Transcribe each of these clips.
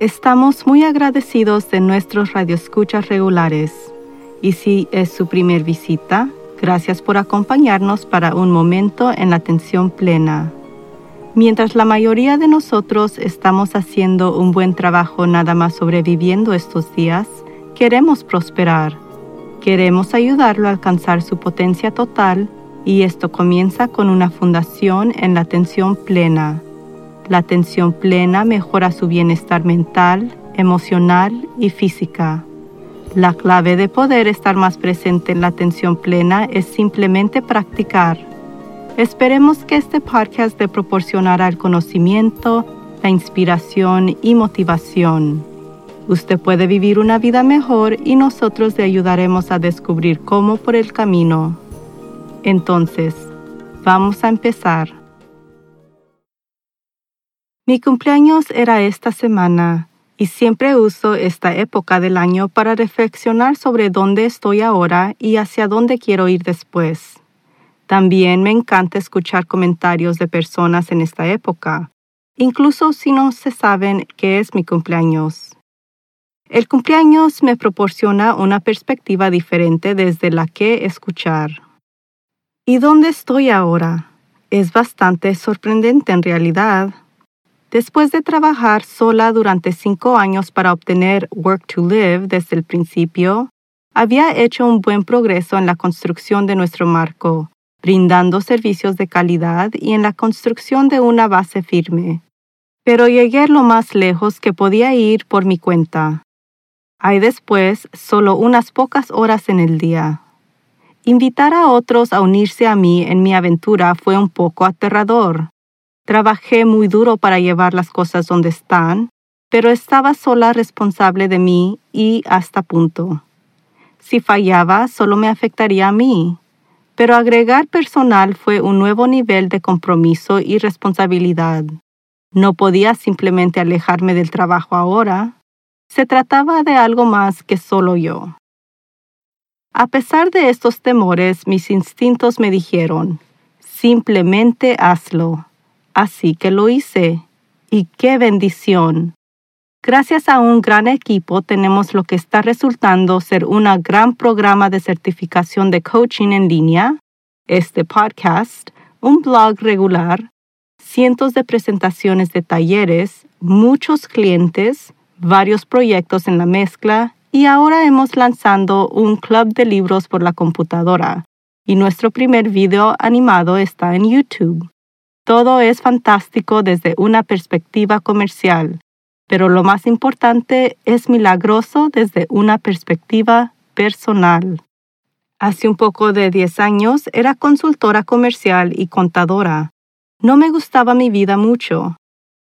Estamos muy agradecidos de nuestros radioescuchas regulares y si es su primer visita, gracias por acompañarnos para un momento en la atención plena. Mientras la mayoría de nosotros estamos haciendo un buen trabajo nada más sobreviviendo estos días, queremos prosperar. Queremos ayudarlo a alcanzar su potencia total y esto comienza con una fundación en la atención plena. La atención plena mejora su bienestar mental, emocional y física. La clave de poder estar más presente en la atención plena es simplemente practicar. Esperemos que este podcast le proporcionará el conocimiento, la inspiración y motivación. Usted puede vivir una vida mejor y nosotros le ayudaremos a descubrir cómo por el camino. Entonces, vamos a empezar. Mi cumpleaños era esta semana y siempre uso esta época del año para reflexionar sobre dónde estoy ahora y hacia dónde quiero ir después. También me encanta escuchar comentarios de personas en esta época, incluso si no se saben qué es mi cumpleaños. El cumpleaños me proporciona una perspectiva diferente desde la que escuchar. ¿Y dónde estoy ahora? Es bastante sorprendente en realidad. Después de trabajar sola durante cinco años para obtener Work to Live desde el principio, había hecho un buen progreso en la construcción de nuestro marco, brindando servicios de calidad y en la construcción de una base firme. Pero llegué lo más lejos que podía ir por mi cuenta. Hay después solo unas pocas horas en el día. Invitar a otros a unirse a mí en mi aventura fue un poco aterrador. Trabajé muy duro para llevar las cosas donde están, pero estaba sola responsable de mí y hasta punto. Si fallaba, solo me afectaría a mí. Pero agregar personal fue un nuevo nivel de compromiso y responsabilidad. No podía simplemente alejarme del trabajo ahora. Se trataba de algo más que solo yo. A pesar de estos temores, mis instintos me dijeron, simplemente hazlo. Así que lo hice. Y qué bendición. Gracias a un gran equipo tenemos lo que está resultando ser un gran programa de certificación de coaching en línea, este podcast, un blog regular, cientos de presentaciones de talleres, muchos clientes, varios proyectos en la mezcla y ahora hemos lanzado un club de libros por la computadora y nuestro primer video animado está en YouTube. Todo es fantástico desde una perspectiva comercial, pero lo más importante es milagroso desde una perspectiva personal. Hace un poco de 10 años era consultora comercial y contadora. No me gustaba mi vida mucho.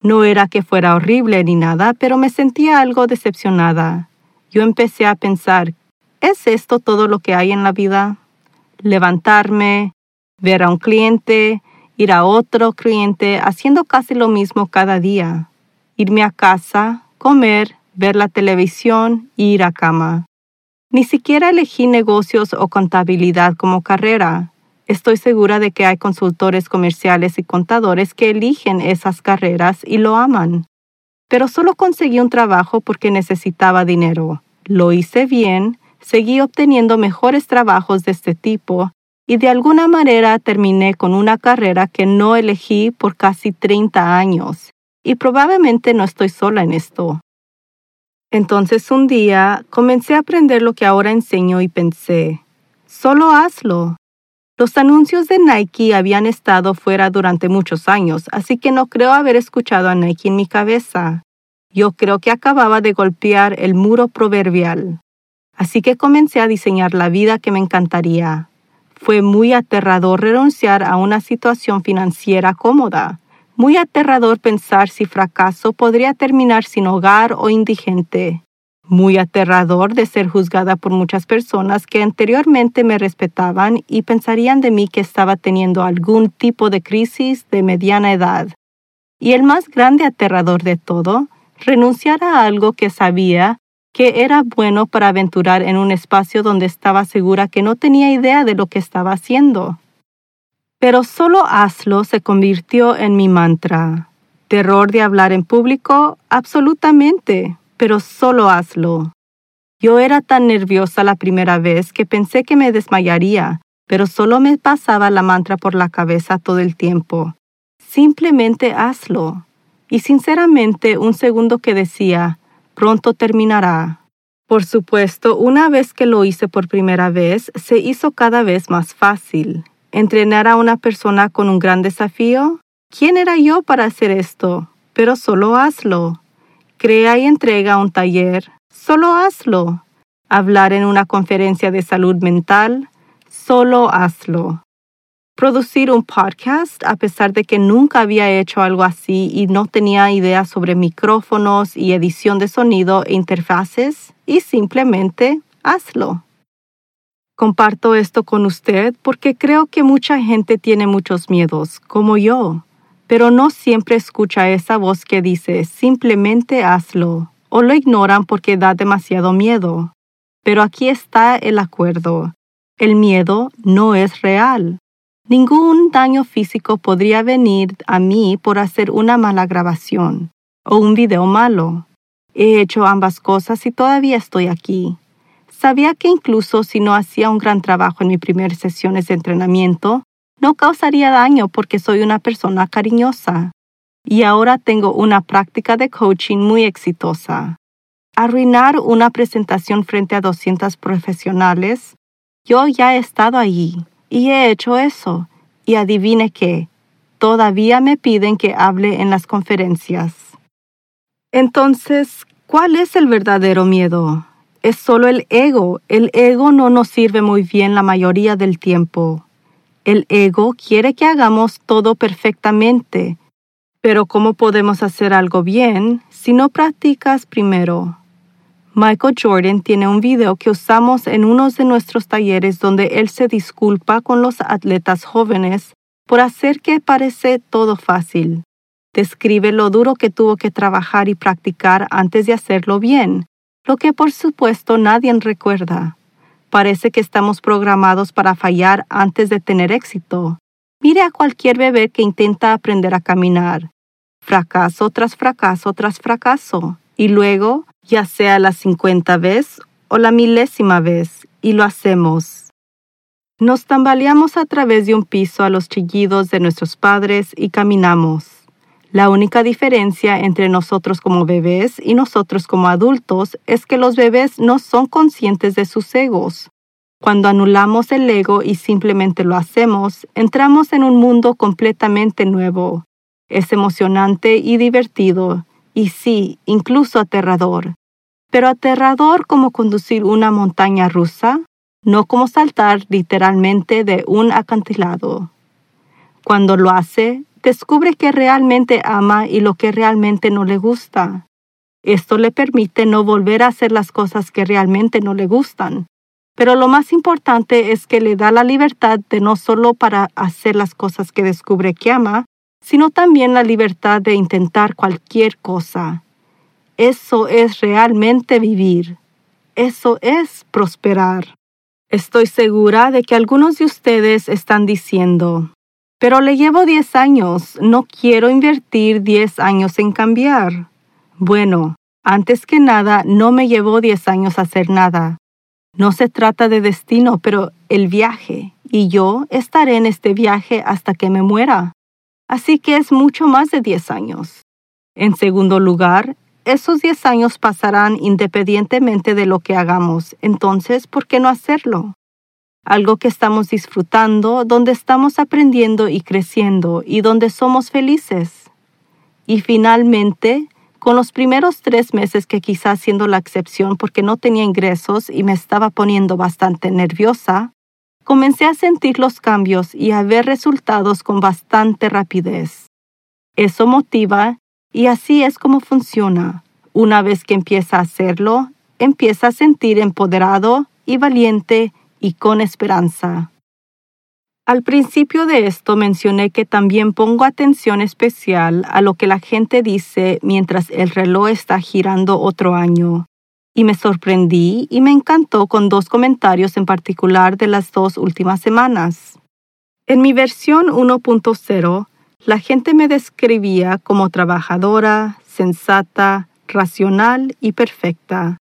No era que fuera horrible ni nada, pero me sentía algo decepcionada yo empecé a pensar, ¿es esto todo lo que hay en la vida? Levantarme, ver a un cliente, ir a otro cliente, haciendo casi lo mismo cada día. Irme a casa, comer, ver la televisión y ir a cama. Ni siquiera elegí negocios o contabilidad como carrera. Estoy segura de que hay consultores comerciales y contadores que eligen esas carreras y lo aman pero solo conseguí un trabajo porque necesitaba dinero. Lo hice bien, seguí obteniendo mejores trabajos de este tipo y de alguna manera terminé con una carrera que no elegí por casi 30 años. Y probablemente no estoy sola en esto. Entonces un día comencé a aprender lo que ahora enseño y pensé, solo hazlo. Los anuncios de Nike habían estado fuera durante muchos años, así que no creo haber escuchado a Nike en mi cabeza. Yo creo que acababa de golpear el muro proverbial. Así que comencé a diseñar la vida que me encantaría. Fue muy aterrador renunciar a una situación financiera cómoda. Muy aterrador pensar si fracaso podría terminar sin hogar o indigente muy aterrador de ser juzgada por muchas personas que anteriormente me respetaban y pensarían de mí que estaba teniendo algún tipo de crisis de mediana edad. Y el más grande aterrador de todo, renunciar a algo que sabía que era bueno para aventurar en un espacio donde estaba segura que no tenía idea de lo que estaba haciendo. Pero solo hazlo se convirtió en mi mantra. ¿Terror de hablar en público? Absolutamente, pero solo hazlo. Yo era tan nerviosa la primera vez que pensé que me desmayaría, pero solo me pasaba la mantra por la cabeza todo el tiempo. Simplemente hazlo. Y sinceramente un segundo que decía, pronto terminará. Por supuesto, una vez que lo hice por primera vez, se hizo cada vez más fácil. ¿Entrenar a una persona con un gran desafío? ¿Quién era yo para hacer esto? Pero solo hazlo. Crea y entrega un taller, Solo hazlo. Hablar en una conferencia de salud mental, solo hazlo. Producir un podcast a pesar de que nunca había hecho algo así y no tenía idea sobre micrófonos y edición de sonido e interfaces, y simplemente hazlo. Comparto esto con usted porque creo que mucha gente tiene muchos miedos, como yo, pero no siempre escucha esa voz que dice simplemente hazlo o lo ignoran porque da demasiado miedo. Pero aquí está el acuerdo. El miedo no es real. Ningún daño físico podría venir a mí por hacer una mala grabación o un video malo. He hecho ambas cosas y todavía estoy aquí. Sabía que incluso si no hacía un gran trabajo en mis primeras sesiones de entrenamiento, no causaría daño porque soy una persona cariñosa y ahora tengo una práctica de coaching muy exitosa. Arruinar una presentación frente a 200 profesionales, yo ya he estado allí y he hecho eso. Y adivine qué, todavía me piden que hable en las conferencias. Entonces, ¿cuál es el verdadero miedo? Es solo el ego. El ego no nos sirve muy bien la mayoría del tiempo. El ego quiere que hagamos todo perfectamente, pero ¿cómo podemos hacer algo bien si no practicas primero? Michael Jordan tiene un video que usamos en uno de nuestros talleres donde él se disculpa con los atletas jóvenes por hacer que parece todo fácil. Describe lo duro que tuvo que trabajar y practicar antes de hacerlo bien, lo que por supuesto nadie recuerda. Parece que estamos programados para fallar antes de tener éxito. Mire a cualquier bebé que intenta aprender a caminar. Fracaso tras fracaso tras fracaso. Y luego, ya sea la cincuenta vez o la milésima vez, y lo hacemos. Nos tambaleamos a través de un piso a los chillidos de nuestros padres y caminamos. La única diferencia entre nosotros como bebés y nosotros como adultos es que los bebés no son conscientes de sus egos. Cuando anulamos el ego y simplemente lo hacemos, entramos en un mundo completamente nuevo. Es emocionante y divertido, y sí, incluso aterrador. Pero aterrador como conducir una montaña rusa, no como saltar literalmente de un acantilado. Cuando lo hace, descubre que realmente ama y lo que realmente no le gusta. Esto le permite no volver a hacer las cosas que realmente no le gustan, pero lo más importante es que le da la libertad de no solo para hacer las cosas que descubre que ama, sino también la libertad de intentar cualquier cosa. Eso es realmente vivir. Eso es prosperar. Estoy segura de que algunos de ustedes están diciendo, pero le llevo 10 años, no quiero invertir 10 años en cambiar. Bueno, antes que nada, no me llevó 10 años hacer nada. No se trata de destino, pero el viaje, y yo estaré en este viaje hasta que me muera. Así que es mucho más de 10 años. En segundo lugar, esos 10 años pasarán independientemente de lo que hagamos, entonces, ¿por qué no hacerlo? Algo que estamos disfrutando, donde estamos aprendiendo y creciendo y donde somos felices. Y finalmente, con los primeros tres meses que quizás siendo la excepción porque no tenía ingresos y me estaba poniendo bastante nerviosa, comencé a sentir los cambios y a ver resultados con bastante rapidez. Eso motiva y así es como funciona. Una vez que empieza a hacerlo, empieza a sentir empoderado y valiente y con esperanza. Al principio de esto mencioné que también pongo atención especial a lo que la gente dice mientras el reloj está girando otro año. Y me sorprendí y me encantó con dos comentarios en particular de las dos últimas semanas. En mi versión 1.0, La gente me describía como trabajadora, sensata, racional y perfecta,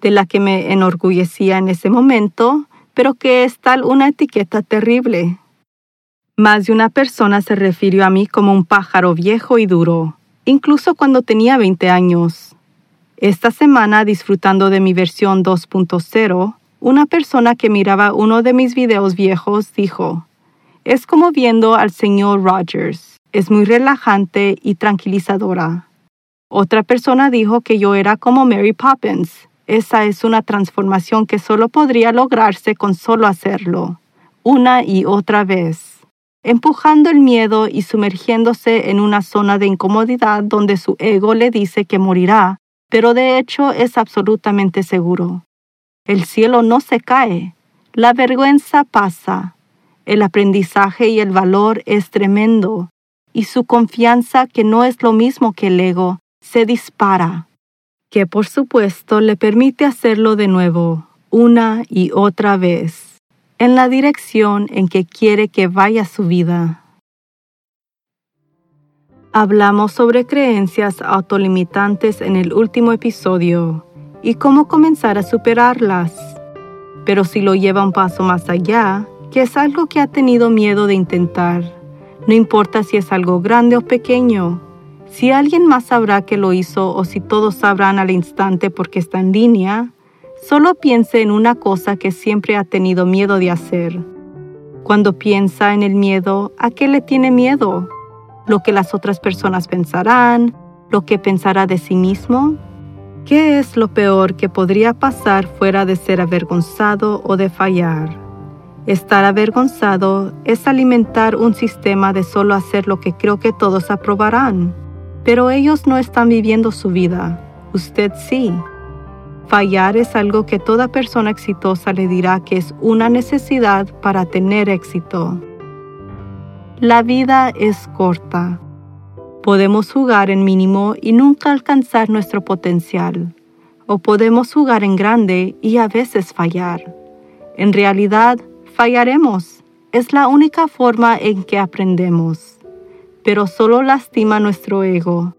de la que me enorgullecía en ese momento, pero que es tal una etiqueta terrible. Más de una persona se refirió a mí como un pájaro viejo y duro, incluso cuando tenía 20 años. Esta semana, disfrutando de mi versión 2.0, una persona que miraba uno de mis videos viejos dijo, es como viendo al señor Rogers. Es muy relajante y tranquilizadora. Otra persona dijo que yo era como Mary Poppins. Esa es una transformación que solo podría lograrse con solo hacerlo, una y otra vez, empujando el miedo y sumergiéndose en una zona de incomodidad donde su ego le dice que morirá, pero de hecho es absolutamente seguro. El cielo no se cae, la vergüenza pasa, el aprendizaje y el valor es tremendo, y su confianza, que no es lo mismo que el ego, se dispara, que por supuesto le permite hacerlo de nuevo, una y otra vez, en la dirección en que quiere que vaya su vida. Hablamos sobre creencias autolimitantes en el último episodio y cómo comenzar a superarlas. Pero si lo lleva un paso más allá, que es algo que ha tenido miedo de intentar, no importa si es algo grande o pequeño, si alguien más sabrá que lo hizo o si todos sabrán al instante porque está en línea, solo piense en una cosa que siempre ha tenido miedo de hacer. Cuando piensa en el miedo, ¿a qué le tiene miedo? Lo que las otras personas pensarán, lo que pensará de sí mismo. ¿Qué es lo peor que podría pasar fuera de ser avergonzado o de fallar? Estar avergonzado es alimentar un sistema de solo hacer lo que creo que todos aprobarán, pero ellos no están viviendo su vida, usted sí. Fallar es algo que toda persona exitosa le dirá que es una necesidad para tener éxito. La vida es corta. Podemos jugar en mínimo y nunca alcanzar nuestro potencial. O podemos jugar en grande y a veces fallar. En realidad, fallaremos. Es la única forma en que aprendemos. Pero solo lastima nuestro ego.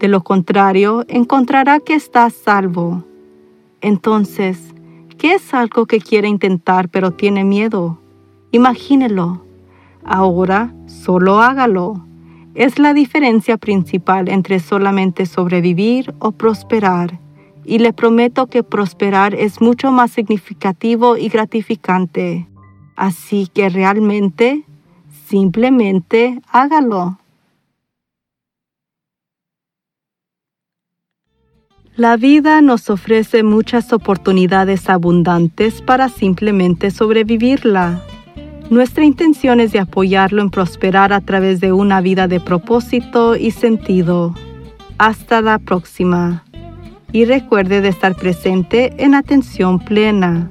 De lo contrario, encontrará que está salvo. Entonces, ¿qué es algo que quiere intentar pero tiene miedo? Imagínelo Ahora solo hágalo. Es la diferencia principal entre solamente sobrevivir o prosperar. Y le prometo que prosperar es mucho más significativo y gratificante. Así que realmente, simplemente hágalo. La vida nos ofrece muchas oportunidades abundantes para simplemente sobrevivirla. Nuestra intención es de apoyarlo en prosperar a través de una vida de propósito y sentido. Hasta la próxima. Y recuerde de estar presente en atención plena.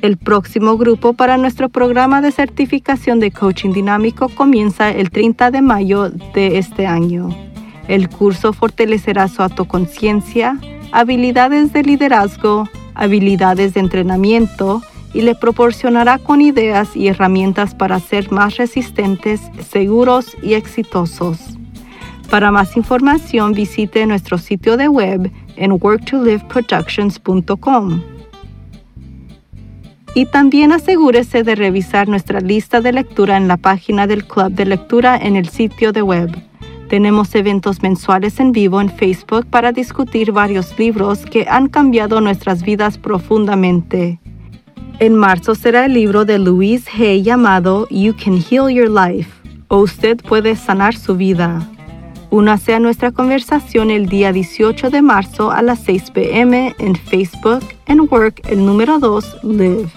El próximo grupo para nuestro programa de certificación de coaching dinámico comienza el 30 de mayo de este año. El curso fortalecerá su autoconciencia, habilidades de liderazgo, habilidades de entrenamiento, y le proporcionará con ideas y herramientas para ser más resistentes, seguros y exitosos. Para más información visite nuestro sitio de web en worktoliveproductions.com. Y también asegúrese de revisar nuestra lista de lectura en la página del Club de Lectura en el sitio de web. Tenemos eventos mensuales en vivo en Facebook para discutir varios libros que han cambiado nuestras vidas profundamente. En marzo será el libro de Louise Hay llamado You Can Heal Your Life o Usted puede sanar su vida. Únase a nuestra conversación el día 18 de marzo a las 6 pm en Facebook en Work el número 2 Live.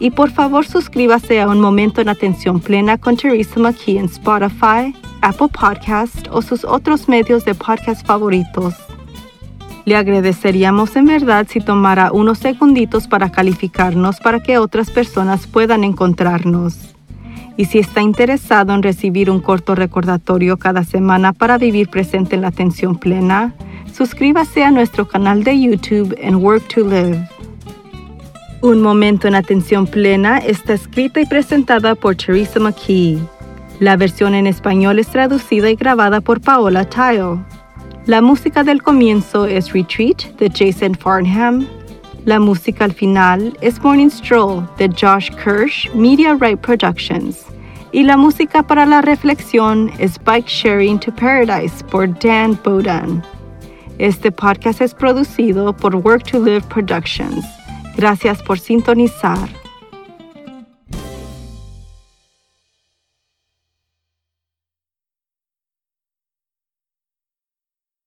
Y por favor suscríbase a Un Momento en Atención Plena con Teresa McKee en Spotify, Apple Podcast o sus otros medios de podcast favoritos. Le agradeceríamos en verdad si tomara unos segunditos para calificarnos para que otras personas puedan encontrarnos. Y si está interesado en recibir un corto recordatorio cada semana para vivir presente en la atención plena, suscríbase a nuestro canal de YouTube en Work to Live. Un momento en atención plena está escrita y presentada por Teresa McKee. La versión en español es traducida y grabada por Paola Tile. La música del comienzo es Retreat de Jason Farnham. La música al final es Morning Stroll de Josh Kirsch, Media Right Productions. Y la música para la reflexión es Bike Sharing to Paradise por Dan Bodan. Este podcast es producido por Work to Live Productions. Gracias por sintonizar.